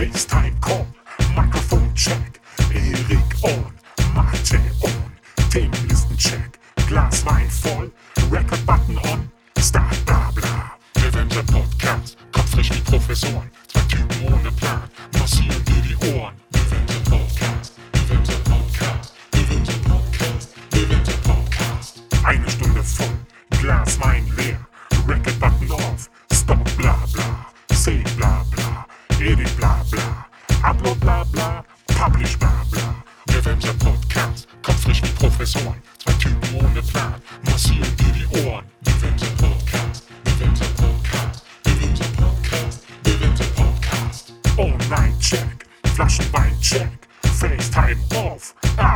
FaceTime Call, Mikrofon Check, Erik on, Mate on, Themenlisten Check, Glas Wein voll, Record Button on, Start bla bla, Avenger Podcast, kopfrisch wie Professoren, zwei Typen ohne Plan, massieren dir die Ohren, Avenger Podcast, Avenger Podcast, Avenger Podcast, Avenger Podcast, eine Stunde voll, Glas Wein leer, Record Button off, Stop bla bla, Say bla Blabla, bla, bla. Wir werden Avenger Podcast. Kopfrisch mit Professoren. Zwei Typen ohne Plan. Massieren dir die Ohren. Wir werden Avenger Podcast. wir werden Avenger Podcast. wir werden Avenger Podcast. wir werden Avenger Podcast. Online-Check. Flaschenbein Check, FaceTime off. Ah.